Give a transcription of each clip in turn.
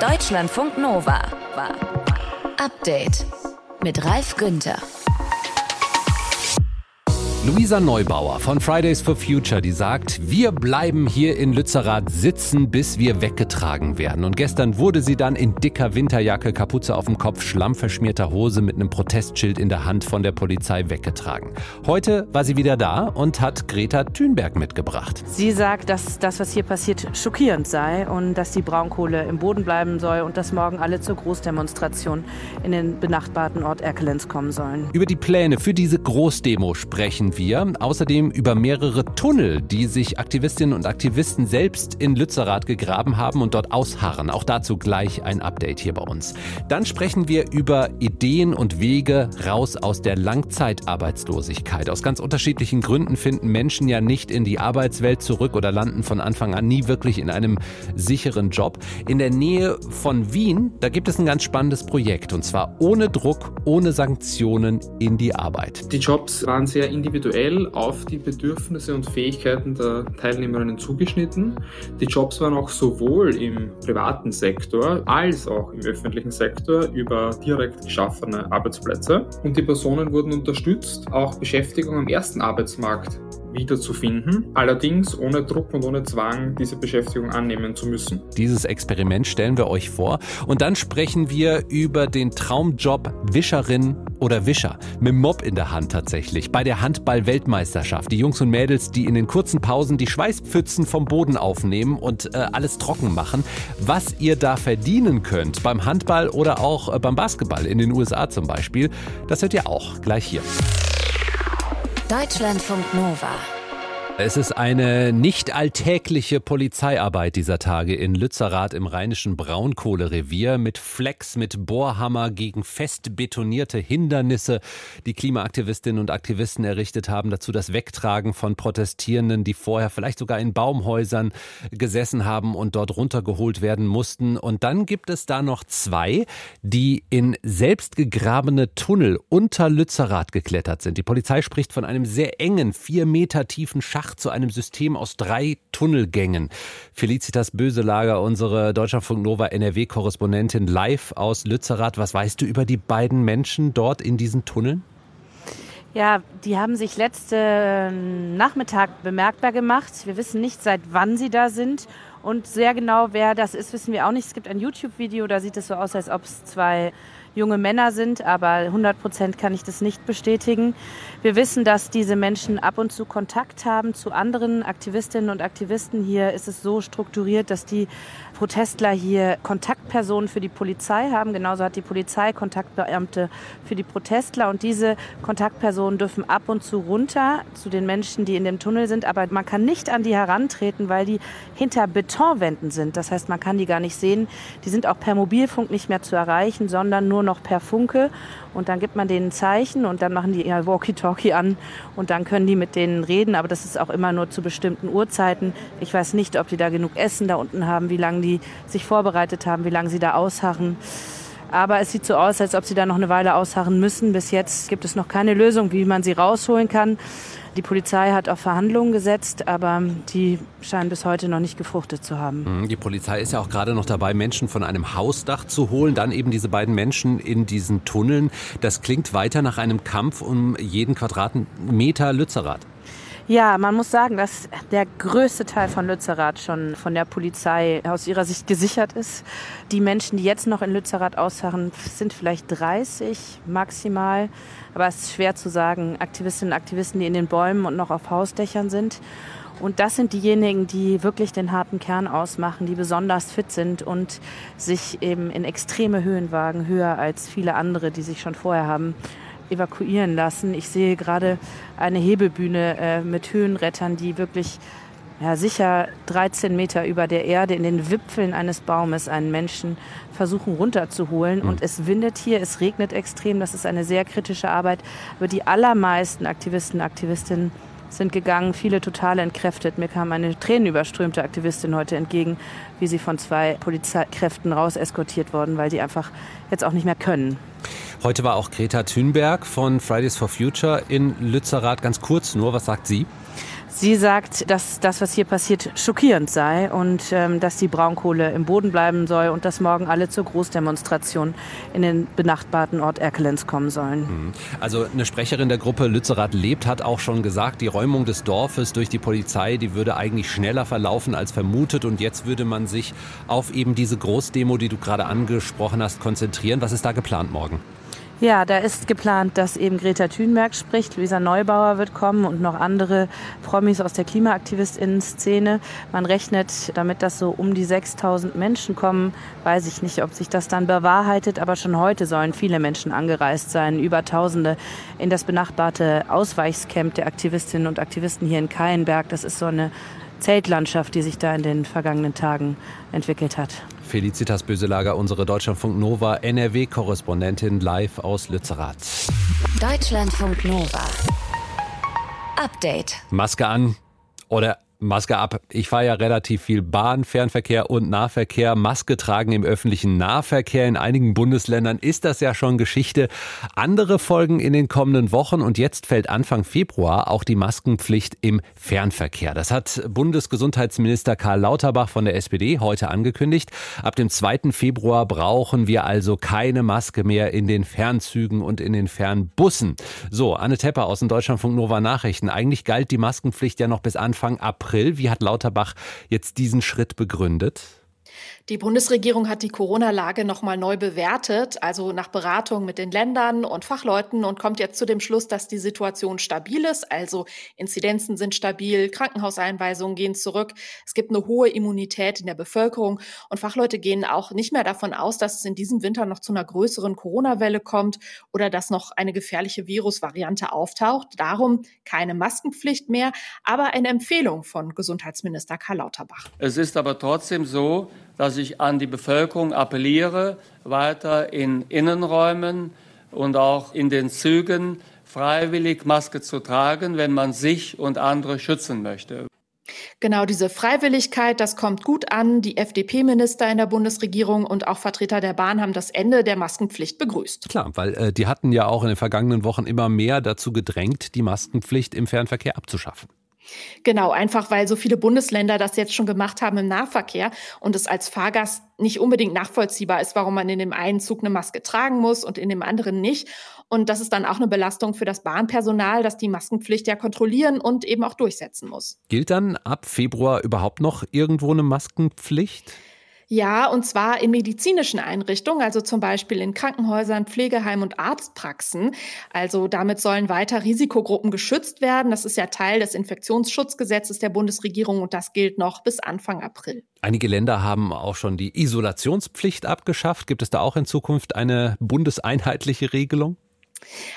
Deutschlandfunk Nova. Update mit Ralf Günther. Luisa Neubauer von Fridays for Future, die sagt, wir bleiben hier in Lützerath sitzen, bis wir weggetragen werden. Und gestern wurde sie dann in dicker Winterjacke, Kapuze auf dem Kopf, schlammverschmierter Hose mit einem Protestschild in der Hand von der Polizei weggetragen. Heute war sie wieder da und hat Greta Thunberg mitgebracht. Sie sagt, dass das, was hier passiert, schockierend sei und dass die Braunkohle im Boden bleiben soll und dass morgen alle zur Großdemonstration in den benachbarten Ort Erkelenz kommen sollen. Über die Pläne für diese Großdemo sprechen wir. Außerdem über mehrere Tunnel, die sich Aktivistinnen und Aktivisten selbst in Lützerath gegraben haben und dort ausharren. Auch dazu gleich ein Update hier bei uns. Dann sprechen wir über Ideen und Wege raus aus der Langzeitarbeitslosigkeit. Aus ganz unterschiedlichen Gründen finden Menschen ja nicht in die Arbeitswelt zurück oder landen von Anfang an nie wirklich in einem sicheren Job. In der Nähe von Wien, da gibt es ein ganz spannendes Projekt und zwar ohne Druck, ohne Sanktionen in die Arbeit. Die Jobs waren sehr individuell individuell auf die Bedürfnisse und Fähigkeiten der Teilnehmerinnen zugeschnitten. Die Jobs waren auch sowohl im privaten Sektor als auch im öffentlichen Sektor über direkt geschaffene Arbeitsplätze. Und die Personen wurden unterstützt, auch Beschäftigung am ersten Arbeitsmarkt wiederzufinden, allerdings ohne Druck und ohne Zwang, diese Beschäftigung annehmen zu müssen. Dieses Experiment stellen wir euch vor und dann sprechen wir über den Traumjob Wischerin oder Wischer mit Mob in der Hand tatsächlich bei der Handball-Weltmeisterschaft. Die Jungs und Mädels, die in den kurzen Pausen die Schweißpfützen vom Boden aufnehmen und äh, alles trocken machen. Was ihr da verdienen könnt beim Handball oder auch äh, beim Basketball in den USA zum Beispiel, das hört ihr auch gleich hier. Deutschlandfunk Nova. Es ist eine nicht alltägliche Polizeiarbeit dieser Tage in Lützerath im rheinischen Braunkohlerevier mit Flex, mit Bohrhammer gegen fest betonierte Hindernisse, die Klimaaktivistinnen und Aktivisten errichtet haben. Dazu das Wegtragen von Protestierenden, die vorher vielleicht sogar in Baumhäusern gesessen haben und dort runtergeholt werden mussten. Und dann gibt es da noch zwei, die in selbstgegrabene Tunnel unter Lützerath geklettert sind. Die Polizei spricht von einem sehr engen, vier Meter tiefen Schacht Schacht zu einem System aus drei Tunnelgängen. Felicitas Böselager, unsere Deutschlandfunk Nova NRW-Korrespondentin live aus Lützerath. Was weißt du über die beiden Menschen dort in diesen Tunneln? Ja, die haben sich letzten Nachmittag bemerkbar gemacht. Wir wissen nicht, seit wann sie da sind. Und sehr genau, wer das ist, wissen wir auch nicht. Es gibt ein YouTube-Video, da sieht es so aus, als ob es zwei junge Männer sind, aber 100 Prozent kann ich das nicht bestätigen. Wir wissen, dass diese Menschen ab und zu Kontakt haben zu anderen Aktivistinnen und Aktivisten. Hier ist es so strukturiert, dass die Protestler hier Kontaktpersonen für die Polizei haben. Genauso hat die Polizei Kontaktbeamte für die Protestler. Und diese Kontaktpersonen dürfen ab und zu runter zu den Menschen, die in dem Tunnel sind. Aber man kann nicht an die herantreten, weil die hinter Betonwänden sind. Das heißt, man kann die gar nicht sehen. Die sind auch per Mobilfunk nicht mehr zu erreichen, sondern nur noch per Funke. Und dann gibt man denen ein Zeichen und dann machen die ihr Walkie-Talkie an und dann können die mit denen reden. Aber das ist auch immer nur zu bestimmten Uhrzeiten. Ich weiß nicht, ob die da genug Essen da unten haben, wie lange die sich vorbereitet haben, wie lange sie da ausharren. Aber es sieht so aus, als ob sie da noch eine Weile ausharren müssen. Bis jetzt gibt es noch keine Lösung, wie man sie rausholen kann. Die Polizei hat auf Verhandlungen gesetzt, aber die scheinen bis heute noch nicht gefruchtet zu haben. Mhm, die Polizei ist ja auch gerade noch dabei, Menschen von einem Hausdach zu holen, dann eben diese beiden Menschen in diesen Tunneln. Das klingt weiter nach einem Kampf um jeden Quadratmeter Lützerath. Ja, man muss sagen, dass der größte Teil von Lützerath schon von der Polizei aus ihrer Sicht gesichert ist. Die Menschen, die jetzt noch in Lützerath ausharren, sind vielleicht 30 maximal. Aber es ist schwer zu sagen. Aktivistinnen und Aktivisten, die in den Bäumen und noch auf Hausdächern sind. Und das sind diejenigen, die wirklich den harten Kern ausmachen, die besonders fit sind und sich eben in extreme Höhen wagen, höher als viele andere, die sich schon vorher haben evakuieren lassen. Ich sehe gerade eine Hebebühne äh, mit Höhenrettern, die wirklich ja, sicher 13 Meter über der Erde in den Wipfeln eines Baumes einen Menschen versuchen runterzuholen. Mhm. Und es windet hier, es regnet extrem, das ist eine sehr kritische Arbeit. Aber die allermeisten Aktivisten, Aktivistinnen sind gegangen, viele total entkräftet. Mir kam eine tränenüberströmte Aktivistin heute entgegen, wie sie von zwei Polizeikräften raus eskortiert worden, weil die einfach jetzt auch nicht mehr können. Heute war auch Greta Thunberg von Fridays for Future in Lützerath. Ganz kurz nur, was sagt sie? Sie sagt, dass das, was hier passiert, schockierend sei und ähm, dass die Braunkohle im Boden bleiben soll und dass morgen alle zur Großdemonstration in den benachbarten Ort Erkelenz kommen sollen. Mhm. Also eine Sprecherin der Gruppe Lützerath lebt hat auch schon gesagt, die Räumung des Dorfes durch die Polizei, die würde eigentlich schneller verlaufen als vermutet und jetzt würde man sich auf eben diese Großdemo, die du gerade angesprochen hast, konzentrieren. Was ist da geplant morgen? Ja, da ist geplant, dass eben Greta Thunberg spricht, Luisa Neubauer wird kommen und noch andere Promis aus der KlimaaktivistInnen-Szene. Man rechnet damit, dass so um die 6000 Menschen kommen. Weiß ich nicht, ob sich das dann bewahrheitet, aber schon heute sollen viele Menschen angereist sein, über Tausende in das benachbarte Ausweichscamp der Aktivistinnen und Aktivisten hier in Keienberg. Das ist so eine Zeltlandschaft, die sich da in den vergangenen Tagen entwickelt hat. Felicitas Böselager, unsere Deutschlandfunk Nova NRW-Korrespondentin live aus Lützerath. Deutschlandfunk Nova. Update. Maske an oder Maske ab. Ich fahre ja relativ viel Bahn, Fernverkehr und Nahverkehr. Maske tragen im öffentlichen Nahverkehr in einigen Bundesländern ist das ja schon Geschichte. Andere folgen in den kommenden Wochen und jetzt fällt Anfang Februar auch die Maskenpflicht im Fernverkehr. Das hat Bundesgesundheitsminister Karl Lauterbach von der SPD heute angekündigt. Ab dem 2. Februar brauchen wir also keine Maske mehr in den Fernzügen und in den Fernbussen. So, Anne Tepper aus den Deutschlandfunk Nova Nachrichten. Eigentlich galt die Maskenpflicht ja noch bis Anfang April. April. Wie hat Lauterbach jetzt diesen Schritt begründet? Die Bundesregierung hat die Corona-Lage nochmal neu bewertet, also nach Beratung mit den Ländern und Fachleuten und kommt jetzt zu dem Schluss, dass die Situation stabil ist. Also Inzidenzen sind stabil, Krankenhauseinweisungen gehen zurück. Es gibt eine hohe Immunität in der Bevölkerung und Fachleute gehen auch nicht mehr davon aus, dass es in diesem Winter noch zu einer größeren Corona-Welle kommt oder dass noch eine gefährliche Virusvariante auftaucht. Darum keine Maskenpflicht mehr, aber eine Empfehlung von Gesundheitsminister Karl Lauterbach. Es ist aber trotzdem so, dass ich an die Bevölkerung appelliere, weiter in Innenräumen und auch in den Zügen freiwillig Maske zu tragen, wenn man sich und andere schützen möchte. Genau diese Freiwilligkeit, das kommt gut an. Die FDP-Minister in der Bundesregierung und auch Vertreter der Bahn haben das Ende der Maskenpflicht begrüßt. Klar, weil äh, die hatten ja auch in den vergangenen Wochen immer mehr dazu gedrängt, die Maskenpflicht im Fernverkehr abzuschaffen. Genau, einfach weil so viele Bundesländer das jetzt schon gemacht haben im Nahverkehr und es als Fahrgast nicht unbedingt nachvollziehbar ist, warum man in dem einen Zug eine Maske tragen muss und in dem anderen nicht. Und das ist dann auch eine Belastung für das Bahnpersonal, das die Maskenpflicht ja kontrollieren und eben auch durchsetzen muss. Gilt dann ab Februar überhaupt noch irgendwo eine Maskenpflicht? Ja, und zwar in medizinischen Einrichtungen, also zum Beispiel in Krankenhäusern, Pflegeheimen und Arztpraxen. Also damit sollen weiter Risikogruppen geschützt werden. Das ist ja Teil des Infektionsschutzgesetzes der Bundesregierung und das gilt noch bis Anfang April. Einige Länder haben auch schon die Isolationspflicht abgeschafft. Gibt es da auch in Zukunft eine bundeseinheitliche Regelung?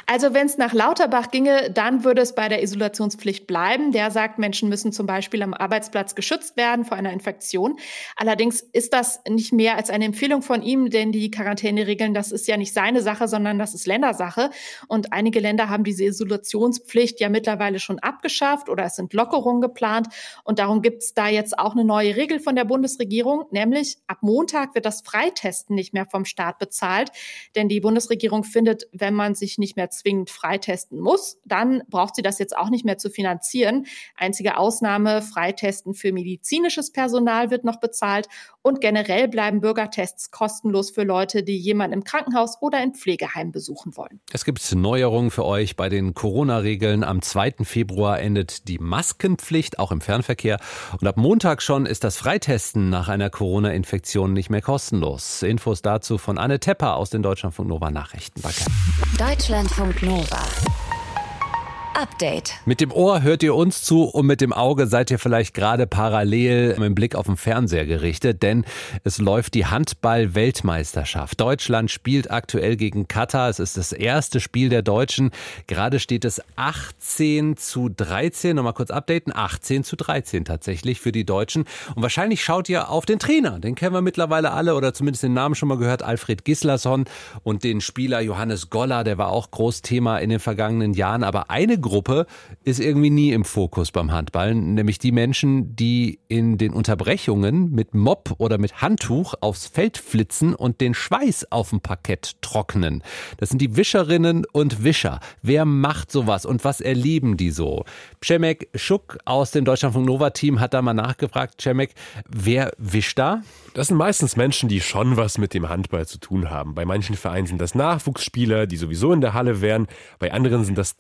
Also wenn es nach Lauterbach ginge, dann würde es bei der Isolationspflicht bleiben. Der sagt, Menschen müssen zum Beispiel am Arbeitsplatz geschützt werden vor einer Infektion. Allerdings ist das nicht mehr als eine Empfehlung von ihm, denn die Quarantäneregeln, das ist ja nicht seine Sache, sondern das ist Ländersache. Und einige Länder haben diese Isolationspflicht ja mittlerweile schon abgeschafft oder es sind Lockerungen geplant. Und darum gibt es da jetzt auch eine neue Regel von der Bundesregierung, nämlich ab Montag wird das Freitesten nicht mehr vom Staat bezahlt. Denn die Bundesregierung findet, wenn man sich sich nicht mehr zwingend freitesten muss, dann braucht sie das jetzt auch nicht mehr zu finanzieren. Einzige Ausnahme, Freitesten für medizinisches Personal wird noch bezahlt und generell bleiben Bürgertests kostenlos für Leute, die jemanden im Krankenhaus oder in Pflegeheim besuchen wollen. Es gibt Neuerungen für euch bei den Corona-Regeln. Am 2. Februar endet die Maskenpflicht, auch im Fernverkehr. Und ab Montag schon ist das Freitesten nach einer Corona-Infektion nicht mehr kostenlos. Infos dazu von Anne Tepper aus den Deutschlandfunk Nova Nachrichten. Danke. Deutschlandfunk Nova. Update. Mit dem Ohr hört ihr uns zu und mit dem Auge seid ihr vielleicht gerade parallel mit dem Blick auf den Fernseher gerichtet, denn es läuft die Handball-Weltmeisterschaft. Deutschland spielt aktuell gegen Katar. Es ist das erste Spiel der Deutschen. Gerade steht es 18 zu 13. Nochmal kurz updaten. 18 zu 13 tatsächlich für die Deutschen. Und wahrscheinlich schaut ihr auf den Trainer. Den kennen wir mittlerweile alle oder zumindest den Namen schon mal gehört. Alfred Gislason und den Spieler Johannes Goller. Der war auch Großthema in den vergangenen Jahren. Aber eine Zielgruppe ist irgendwie nie im Fokus beim Handball, nämlich die Menschen, die in den Unterbrechungen mit Mob oder mit Handtuch aufs Feld flitzen und den Schweiß auf dem Parkett trocknen. Das sind die Wischerinnen und Wischer. Wer macht sowas und was erleben die so? Przemek Schuck aus dem Deutschlandfunk Nova Team hat da mal nachgefragt. Przemek, wer wischt da? Das sind meistens Menschen, die schon was mit dem Handball zu tun haben. Bei manchen Vereinen sind das Nachwuchsspieler, die sowieso in der Halle wären. Bei anderen sind das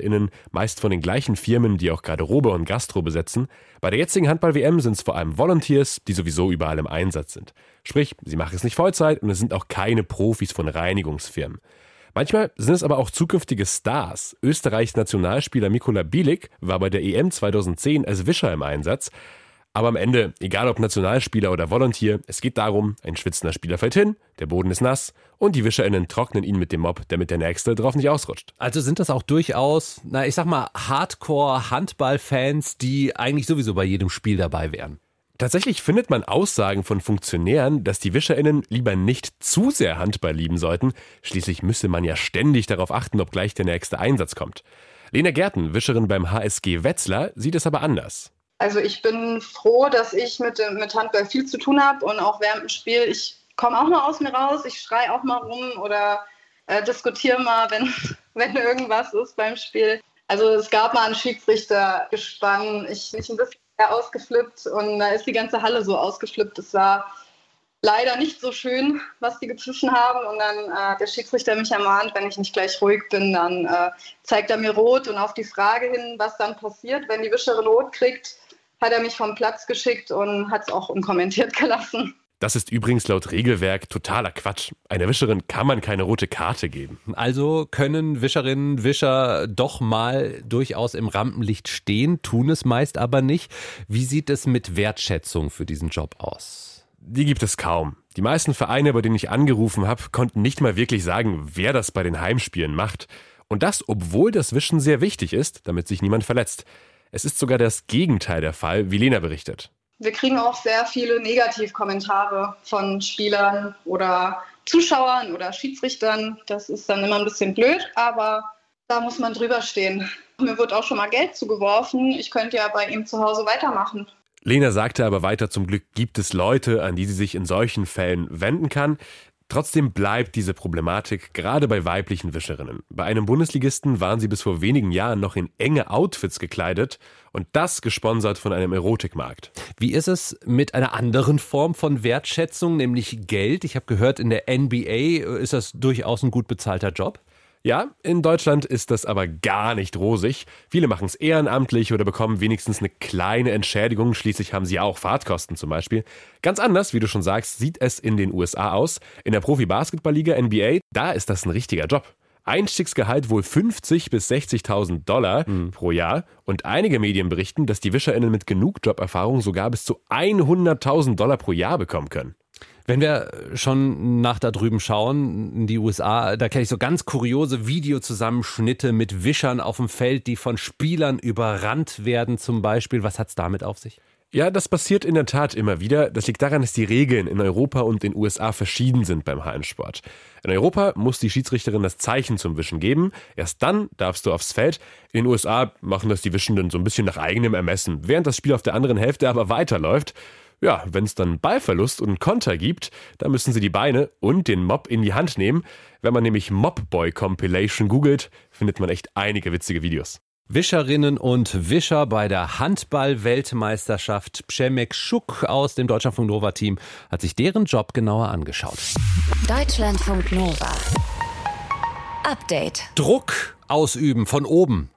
ZeitarbeiterInnen, meist von den gleichen Firmen, die auch Garderobe und Gastro besetzen. Bei der jetzigen Handball-WM sind es vor allem Volunteers, die sowieso überall im Einsatz sind. Sprich, sie machen es nicht Vollzeit und es sind auch keine Profis von Reinigungsfirmen. Manchmal sind es aber auch zukünftige Stars. Österreichs Nationalspieler Mikola Bielik war bei der EM 2010 als Wischer im Einsatz. Aber am Ende, egal ob Nationalspieler oder Volontier, es geht darum, ein schwitzender Spieler fällt hin, der Boden ist nass und die WischerInnen trocknen ihn mit dem Mob, damit der Nächste drauf nicht ausrutscht. Also sind das auch durchaus, na, ich sag mal, Hardcore-Handball-Fans, die eigentlich sowieso bei jedem Spiel dabei wären. Tatsächlich findet man Aussagen von Funktionären, dass die WischerInnen lieber nicht zu sehr Handball lieben sollten. Schließlich müsse man ja ständig darauf achten, ob gleich der nächste Einsatz kommt. Lena Gärten, Wischerin beim HSG Wetzlar, sieht es aber anders. Also ich bin froh, dass ich mit, mit Handball viel zu tun habe und auch während dem Spiel, ich komme auch mal aus mir raus, ich schreie auch mal rum oder äh, diskutiere mal, wenn, wenn irgendwas ist beim Spiel. Also es gab mal einen Schiedsrichter gespannt, ich bin ein bisschen ausgeflippt und da ist die ganze Halle so ausgeflippt. Es war leider nicht so schön, was die gepfiffen haben. Und dann äh, der Schiedsrichter mich ermahnt, wenn ich nicht gleich ruhig bin, dann äh, zeigt er mir rot und auf die Frage hin, was dann passiert, wenn die Wischerin rot kriegt, hat er mich vom Platz geschickt und hat es auch unkommentiert gelassen. Das ist übrigens laut Regelwerk totaler Quatsch. Einer Wischerin kann man keine rote Karte geben. Also können Wischerinnen, Wischer doch mal durchaus im Rampenlicht stehen, tun es meist aber nicht. Wie sieht es mit Wertschätzung für diesen Job aus? Die gibt es kaum. Die meisten Vereine, bei denen ich angerufen habe, konnten nicht mal wirklich sagen, wer das bei den Heimspielen macht. Und das, obwohl das Wischen sehr wichtig ist, damit sich niemand verletzt. Es ist sogar das Gegenteil der Fall, wie Lena berichtet. Wir kriegen auch sehr viele Negativkommentare von Spielern oder Zuschauern oder Schiedsrichtern. Das ist dann immer ein bisschen blöd, aber da muss man drüber stehen. Mir wird auch schon mal Geld zugeworfen. Ich könnte ja bei ihm zu Hause weitermachen. Lena sagte aber weiter, zum Glück gibt es Leute, an die sie sich in solchen Fällen wenden kann. Trotzdem bleibt diese Problematik gerade bei weiblichen Wischerinnen. Bei einem Bundesligisten waren sie bis vor wenigen Jahren noch in enge Outfits gekleidet und das gesponsert von einem Erotikmarkt. Wie ist es mit einer anderen Form von Wertschätzung, nämlich Geld? Ich habe gehört, in der NBA ist das durchaus ein gut bezahlter Job. Ja, in Deutschland ist das aber gar nicht rosig. Viele machen es ehrenamtlich oder bekommen wenigstens eine kleine Entschädigung. Schließlich haben sie auch Fahrtkosten zum Beispiel. Ganz anders, wie du schon sagst, sieht es in den USA aus. In der Profi-Basketball-Liga NBA, da ist das ein richtiger Job. Einstiegsgehalt wohl 50 bis 60.000 Dollar mhm. pro Jahr. Und einige Medien berichten, dass die WischerInnen mit genug Joberfahrung sogar bis zu 100.000 Dollar pro Jahr bekommen können. Wenn wir schon nach da drüben schauen, in die USA, da kenne ich so ganz kuriose Videozusammenschnitte mit Wischern auf dem Feld, die von Spielern überrannt werden zum Beispiel. Was hat es damit auf sich? Ja, das passiert in der Tat immer wieder. Das liegt daran, dass die Regeln in Europa und in den USA verschieden sind beim Hallensport. In Europa muss die Schiedsrichterin das Zeichen zum Wischen geben. Erst dann darfst du aufs Feld. In den USA machen das die Wischenden so ein bisschen nach eigenem Ermessen, während das Spiel auf der anderen Hälfte aber weiterläuft. Ja, wenn es dann Ballverlust und Konter gibt, dann müssen sie die Beine und den Mob in die Hand nehmen. Wenn man nämlich Mobboy Compilation googelt, findet man echt einige witzige Videos. Wischerinnen und Wischer bei der Handball-Weltmeisterschaft. Przemek Schuck aus dem Deutschlandfunk Nova Team hat sich deren Job genauer angeschaut. Deutschlandfunk Nova. Update. Druck ausüben von oben.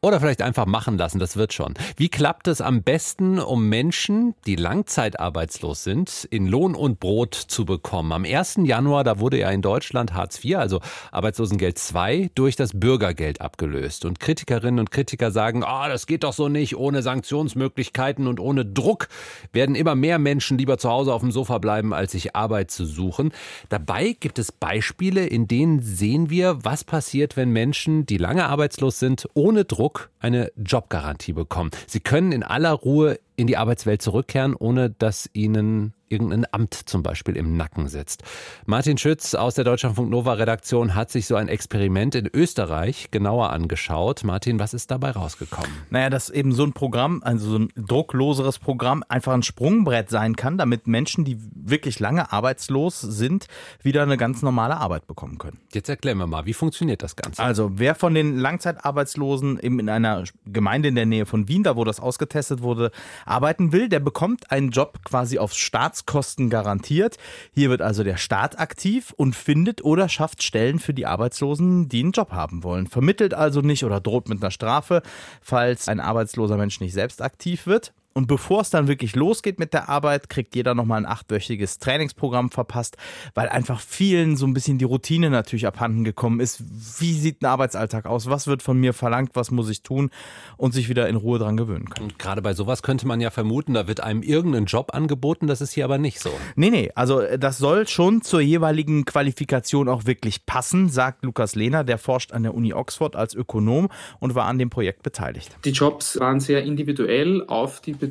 Oder vielleicht einfach machen lassen, das wird schon. Wie klappt es am besten, um Menschen, die langzeitarbeitslos sind, in Lohn und Brot zu bekommen? Am 1. Januar, da wurde ja in Deutschland Hartz IV, also Arbeitslosengeld II, durch das Bürgergeld abgelöst. Und Kritikerinnen und Kritiker sagen, oh, das geht doch so nicht, ohne Sanktionsmöglichkeiten und ohne Druck werden immer mehr Menschen lieber zu Hause auf dem Sofa bleiben, als sich Arbeit zu suchen. Dabei gibt es Beispiele, in denen sehen wir, was passiert, wenn Menschen, die lange arbeitslos sind, ohne Druck eine Jobgarantie bekommen. Sie können in aller Ruhe in die Arbeitswelt zurückkehren, ohne dass ihnen irgendein Amt zum Beispiel im Nacken sitzt. Martin Schütz aus der Deutschlandfunk Nova Redaktion hat sich so ein Experiment in Österreich genauer angeschaut. Martin, was ist dabei rausgekommen? Naja, dass eben so ein Programm, also so ein druckloseres Programm, einfach ein Sprungbrett sein kann, damit Menschen, die wirklich lange arbeitslos sind, wieder eine ganz normale Arbeit bekommen können. Jetzt erklären wir mal, wie funktioniert das Ganze? Also, wer von den Langzeitarbeitslosen eben in einer Gemeinde in der Nähe von Wien, da wo das ausgetestet wurde, arbeiten will, der bekommt einen Job quasi auf Staats Staatskosten garantiert. Hier wird also der Staat aktiv und findet oder schafft Stellen für die Arbeitslosen, die einen Job haben wollen. Vermittelt also nicht oder droht mit einer Strafe, falls ein arbeitsloser Mensch nicht selbst aktiv wird. Und bevor es dann wirklich losgeht mit der Arbeit, kriegt jeder nochmal ein achtwöchiges Trainingsprogramm verpasst, weil einfach vielen so ein bisschen die Routine natürlich abhanden gekommen ist. Wie sieht ein Arbeitsalltag aus? Was wird von mir verlangt? Was muss ich tun? Und sich wieder in Ruhe dran gewöhnen können. Und gerade bei sowas könnte man ja vermuten, da wird einem irgendein Job angeboten. Das ist hier aber nicht so. Nee, nee. Also das soll schon zur jeweiligen Qualifikation auch wirklich passen, sagt Lukas Lehner. Der forscht an der Uni Oxford als Ökonom und war an dem Projekt beteiligt. Die Jobs waren sehr individuell auf die Bedürfnisse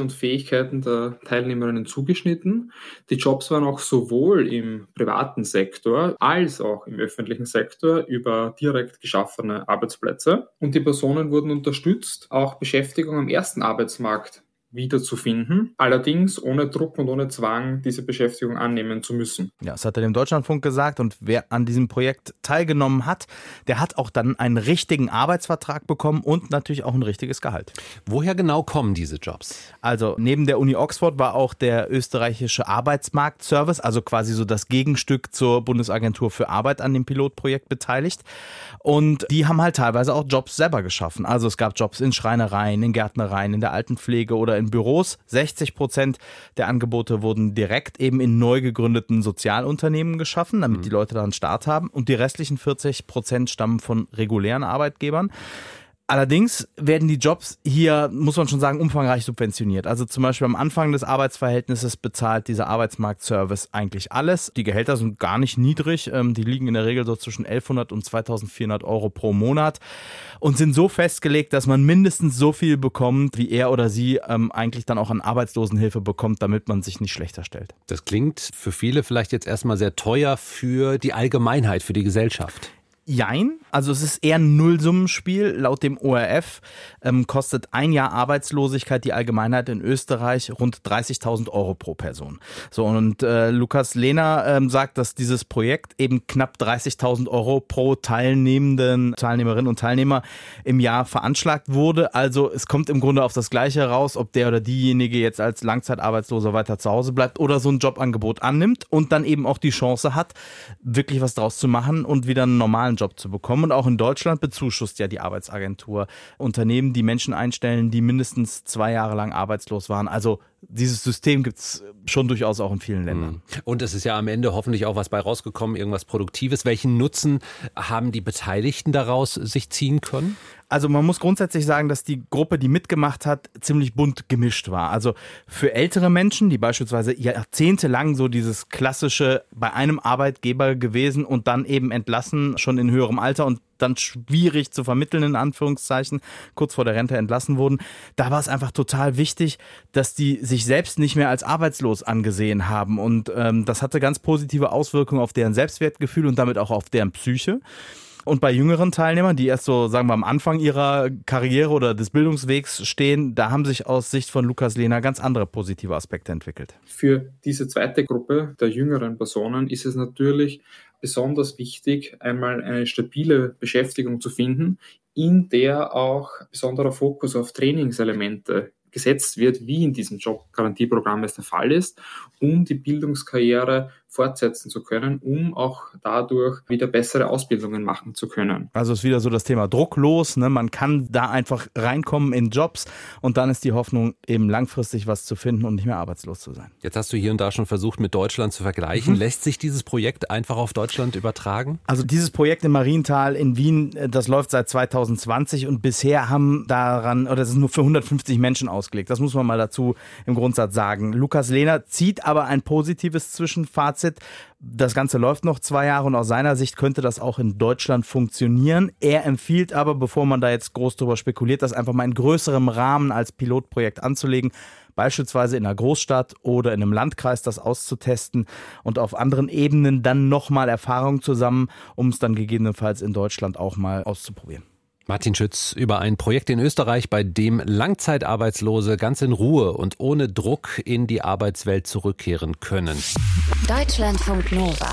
und Fähigkeiten der Teilnehmerinnen zugeschnitten. Die Jobs waren auch sowohl im privaten Sektor als auch im öffentlichen Sektor über direkt geschaffene Arbeitsplätze. Und die Personen wurden unterstützt, auch Beschäftigung am ersten Arbeitsmarkt wiederzufinden, allerdings ohne Druck und ohne Zwang, diese Beschäftigung annehmen zu müssen. Ja, das hat er dem Deutschlandfunk gesagt und wer an diesem Projekt teilgenommen hat, der hat auch dann einen richtigen Arbeitsvertrag bekommen und natürlich auch ein richtiges Gehalt. Woher genau kommen diese Jobs? Also neben der Uni Oxford war auch der österreichische Arbeitsmarktservice, also quasi so das Gegenstück zur Bundesagentur für Arbeit an dem Pilotprojekt beteiligt und die haben halt teilweise auch Jobs selber geschaffen. Also es gab Jobs in Schreinereien, in Gärtnereien, in der Altenpflege oder in Büros. 60 Prozent der Angebote wurden direkt eben in neu gegründeten Sozialunternehmen geschaffen, damit mhm. die Leute da einen Start haben. Und die restlichen 40 Prozent stammen von regulären Arbeitgebern. Allerdings werden die Jobs hier, muss man schon sagen, umfangreich subventioniert. Also zum Beispiel am Anfang des Arbeitsverhältnisses bezahlt dieser Arbeitsmarktservice eigentlich alles. Die Gehälter sind gar nicht niedrig. Ähm, die liegen in der Regel so zwischen 1100 und 2400 Euro pro Monat und sind so festgelegt, dass man mindestens so viel bekommt, wie er oder sie ähm, eigentlich dann auch an Arbeitslosenhilfe bekommt, damit man sich nicht schlechter stellt. Das klingt für viele vielleicht jetzt erstmal sehr teuer für die Allgemeinheit, für die Gesellschaft. Jein, also es ist eher ein Nullsummenspiel. Laut dem ORF ähm, kostet ein Jahr Arbeitslosigkeit die Allgemeinheit in Österreich rund 30.000 Euro pro Person. So und äh, Lukas Lehner ähm, sagt, dass dieses Projekt eben knapp 30.000 Euro pro teilnehmenden Teilnehmerinnen und Teilnehmer im Jahr veranschlagt wurde. Also es kommt im Grunde auf das Gleiche raus, ob der oder diejenige jetzt als Langzeitarbeitsloser weiter zu Hause bleibt oder so ein Jobangebot annimmt und dann eben auch die Chance hat, wirklich was draus zu machen und wieder einen normalen Job zu bekommen. Und auch in Deutschland bezuschusst ja die Arbeitsagentur Unternehmen, die Menschen einstellen, die mindestens zwei Jahre lang arbeitslos waren. Also dieses System gibt es schon durchaus auch in vielen Ländern. Mhm. Und es ist ja am Ende hoffentlich auch was bei rausgekommen, irgendwas Produktives. Welchen Nutzen haben die Beteiligten daraus sich ziehen können? Also man muss grundsätzlich sagen, dass die Gruppe, die mitgemacht hat, ziemlich bunt gemischt war. Also für ältere Menschen, die beispielsweise jahrzehntelang so dieses klassische bei einem Arbeitgeber gewesen und dann eben entlassen, schon in höherem Alter und dann schwierig zu vermitteln, in Anführungszeichen, kurz vor der Rente entlassen wurden. Da war es einfach total wichtig, dass die sich selbst nicht mehr als arbeitslos angesehen haben. Und ähm, das hatte ganz positive Auswirkungen auf deren Selbstwertgefühl und damit auch auf deren Psyche. Und bei jüngeren Teilnehmern, die erst so, sagen wir, am Anfang ihrer Karriere oder des Bildungswegs stehen, da haben sich aus Sicht von Lukas Lehner ganz andere positive Aspekte entwickelt. Für diese zweite Gruppe der jüngeren Personen ist es natürlich besonders wichtig, einmal eine stabile Beschäftigung zu finden, in der auch besonderer Fokus auf Trainingselemente gesetzt wird, wie in diesem Jobgarantieprogramm es der Fall ist, um die Bildungskarriere fortsetzen zu können, um auch dadurch wieder bessere Ausbildungen machen zu können. Also ist wieder so das Thema drucklos. Ne? Man kann da einfach reinkommen in Jobs und dann ist die Hoffnung, eben langfristig was zu finden und nicht mehr arbeitslos zu sein. Jetzt hast du hier und da schon versucht, mit Deutschland zu vergleichen. Mhm. Lässt sich dieses Projekt einfach auf Deutschland übertragen? Also dieses Projekt im Mariental in Wien, äh, das läuft seit 2020 und bisher haben daran, oder das ist nur für 150 Menschen ausgelegt. Das muss man mal dazu im Grundsatz sagen. Lukas Lehner zieht aber ein positives Zwischenfazit Fazit, das Ganze läuft noch zwei Jahre und aus seiner Sicht könnte das auch in Deutschland funktionieren. Er empfiehlt aber, bevor man da jetzt groß drüber spekuliert, das einfach mal in größerem Rahmen als Pilotprojekt anzulegen beispielsweise in einer Großstadt oder in einem Landkreis das auszutesten und auf anderen Ebenen dann nochmal Erfahrungen zusammen, um es dann gegebenenfalls in Deutschland auch mal auszuprobieren. Martin Schütz über ein Projekt in Österreich, bei dem Langzeitarbeitslose ganz in Ruhe und ohne Druck in die Arbeitswelt zurückkehren können. Deutschlandfunk Nova.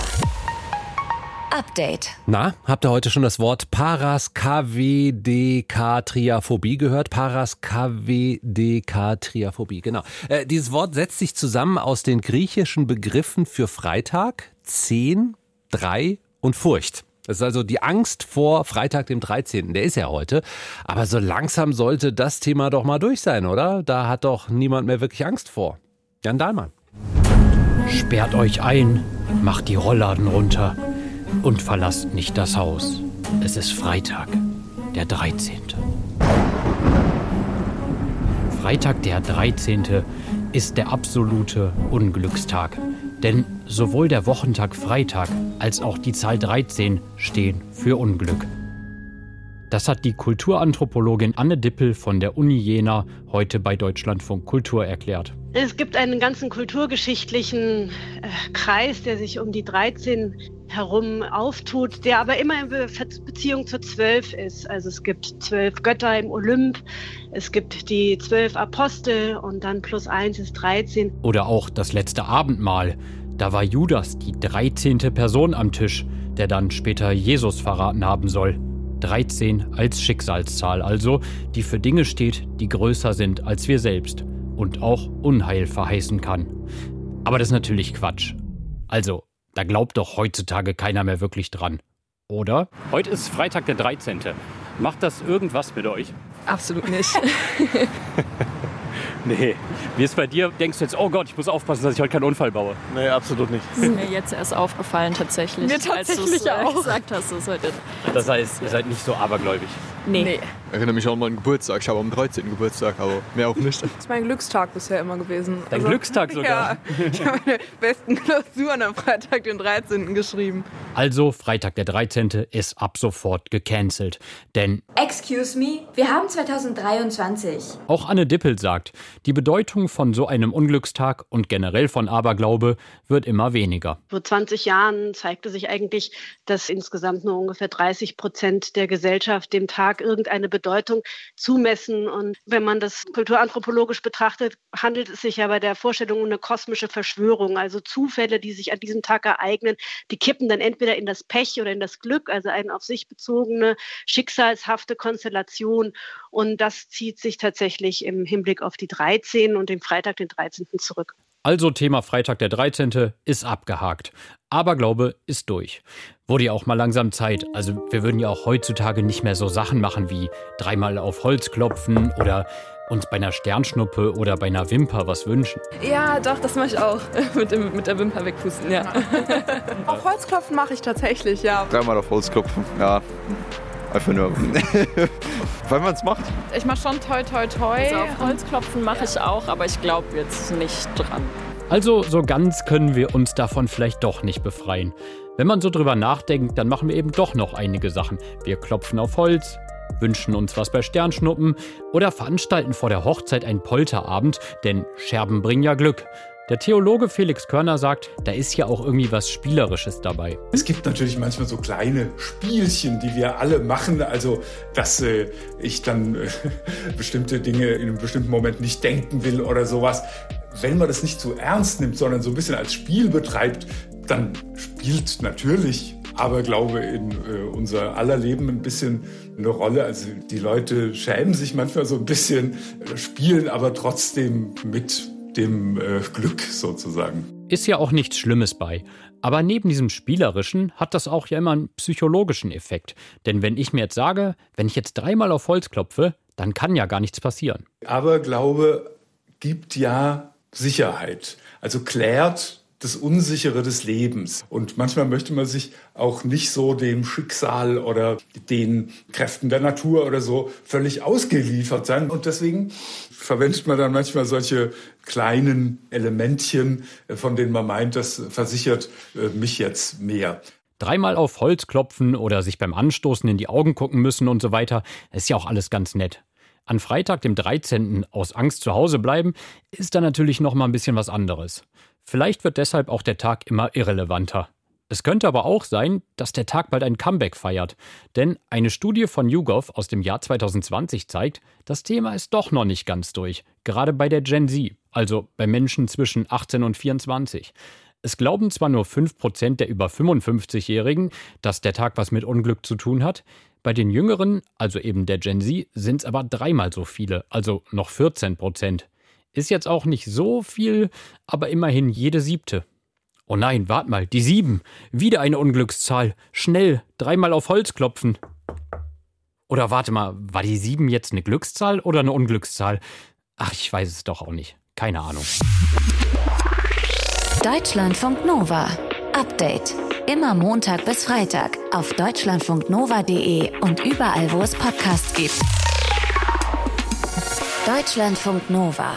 Update. Na, habt ihr heute schon das Wort Paraskavdekatriaphobie gehört? Paraskavdekatriaphobie, genau. Äh, dieses Wort setzt sich zusammen aus den griechischen Begriffen für Freitag, zehn, drei und Furcht. Das ist also die Angst vor Freitag, dem 13. Der ist ja heute. Aber so langsam sollte das Thema doch mal durch sein, oder? Da hat doch niemand mehr wirklich Angst vor. Jan Dahlmann. Sperrt euch ein, macht die Rollladen runter und verlasst nicht das Haus. Es ist Freitag, der 13. Freitag, der 13. ist der absolute Unglückstag. Denn sowohl der Wochentag Freitag als auch die Zahl 13 stehen für Unglück. Das hat die Kulturanthropologin Anne Dippel von der Uni Jena heute bei Deutschlandfunk Kultur erklärt. Es gibt einen ganzen kulturgeschichtlichen äh, Kreis, der sich um die 13 herum auftut, der aber immer in Be Beziehung zur 12 ist. Also es gibt zwölf Götter im Olymp, es gibt die zwölf Apostel und dann plus eins ist 13. Oder auch das letzte Abendmahl. Da war Judas die 13. Person am Tisch, der dann später Jesus verraten haben soll. 13 als Schicksalszahl also, die für Dinge steht, die größer sind als wir selbst und auch Unheil verheißen kann. Aber das ist natürlich Quatsch. Also, da glaubt doch heutzutage keiner mehr wirklich dran. Oder? Heute ist Freitag der 13. Macht das irgendwas mit euch? Absolut nicht. nee. Wie ist bei dir? Denkst du jetzt, oh Gott, ich muss aufpassen, dass ich heute keinen Unfall baue? Nee, absolut nicht. Das ist mir jetzt erst aufgefallen tatsächlich. Mir tatsächlich als auch. gesagt hast, es heute. Das heißt, ihr seid nicht so abergläubig. Nee. nee. Ich erinnere mich auch an meinen Geburtstag. Ich habe am 13. Geburtstag, aber mehr auch nicht. Das ist mein Glückstag bisher immer gewesen. Dein also, Glückstag sogar? Ja, ich habe meine besten Klausuren am Freitag, den 13. geschrieben. Also, Freitag, der 13. ist ab sofort gecancelt. Denn. Excuse me, wir haben 2023. Auch Anne Dippel sagt, die Bedeutung von so einem Unglückstag und generell von Aberglaube wird immer weniger. Vor 20 Jahren zeigte sich eigentlich, dass insgesamt nur ungefähr 30 Prozent der Gesellschaft dem Tag irgendeine Bedeutung zumessen. Und wenn man das kulturanthropologisch betrachtet, handelt es sich ja bei der Vorstellung um eine kosmische Verschwörung. Also Zufälle, die sich an diesem Tag ereignen, die kippen dann entweder in das Pech oder in das Glück, also eine auf sich bezogene, schicksalshafte Konstellation. Und das zieht sich tatsächlich im Hinblick auf die 13 und den Freitag, den 13. zurück. Also Thema Freitag der 13. ist abgehakt. Aberglaube ist durch. Wurde ja auch mal langsam Zeit. Also wir würden ja auch heutzutage nicht mehr so Sachen machen wie dreimal auf Holz klopfen oder uns bei einer Sternschnuppe oder bei einer Wimper was wünschen. Ja, doch, das mache ich auch. mit, dem, mit der Wimper wegpusten, ja. auf Holz klopfen mache ich tatsächlich, ja. Dreimal auf Holz klopfen, ja. Einfach nur, weil man es macht. Ich mache schon toi toi toi. Also auf Holz klopfen mache ich auch, aber ich glaube jetzt nicht dran. Also so ganz können wir uns davon vielleicht doch nicht befreien. Wenn man so drüber nachdenkt, dann machen wir eben doch noch einige Sachen. Wir klopfen auf Holz, wünschen uns was bei Sternschnuppen oder veranstalten vor der Hochzeit einen Polterabend, denn Scherben bringen ja Glück. Der Theologe Felix Körner sagt, da ist ja auch irgendwie was Spielerisches dabei. Es gibt natürlich manchmal so kleine Spielchen, die wir alle machen. Also, dass äh, ich dann äh, bestimmte Dinge in einem bestimmten Moment nicht denken will oder sowas. Wenn man das nicht so ernst nimmt, sondern so ein bisschen als Spiel betreibt, dann spielt natürlich Aberglaube in äh, unser aller Leben ein bisschen eine Rolle. Also die Leute schämen sich manchmal so ein bisschen, äh, spielen aber trotzdem mit dem äh, Glück sozusagen. Ist ja auch nichts Schlimmes bei. Aber neben diesem Spielerischen hat das auch ja immer einen psychologischen Effekt. Denn wenn ich mir jetzt sage, wenn ich jetzt dreimal auf Holz klopfe, dann kann ja gar nichts passieren. Aber Glaube gibt ja Sicherheit. Also klärt das Unsichere des Lebens. Und manchmal möchte man sich auch nicht so dem Schicksal oder den Kräften der Natur oder so völlig ausgeliefert sein. Und deswegen verwendet man dann manchmal solche kleinen Elementchen, von denen man meint, das versichert äh, mich jetzt mehr. Dreimal auf Holz klopfen oder sich beim Anstoßen in die Augen gucken müssen und so weiter, ist ja auch alles ganz nett. An Freitag, dem 13. aus Angst zu Hause bleiben, ist da natürlich noch mal ein bisschen was anderes. Vielleicht wird deshalb auch der Tag immer irrelevanter. Es könnte aber auch sein, dass der Tag bald ein Comeback feiert. Denn eine Studie von YouGov aus dem Jahr 2020 zeigt, das Thema ist doch noch nicht ganz durch. Gerade bei der Gen Z, also bei Menschen zwischen 18 und 24. Es glauben zwar nur 5% der über 55-Jährigen, dass der Tag was mit Unglück zu tun hat. Bei den Jüngeren, also eben der Gen Z, sind es aber dreimal so viele, also noch 14 Ist jetzt auch nicht so viel, aber immerhin jede siebte. Oh nein, wart mal, die sieben. Wieder eine Unglückszahl. Schnell, dreimal auf Holz klopfen. Oder warte mal, war die sieben jetzt eine Glückszahl oder eine Unglückszahl? Ach, ich weiß es doch auch nicht. Keine Ahnung. Deutschlandfunk Nova. Update. Immer Montag bis Freitag auf deutschlandfunknova.de und überall, wo es Podcasts gibt. Deutschlandfunk Nova.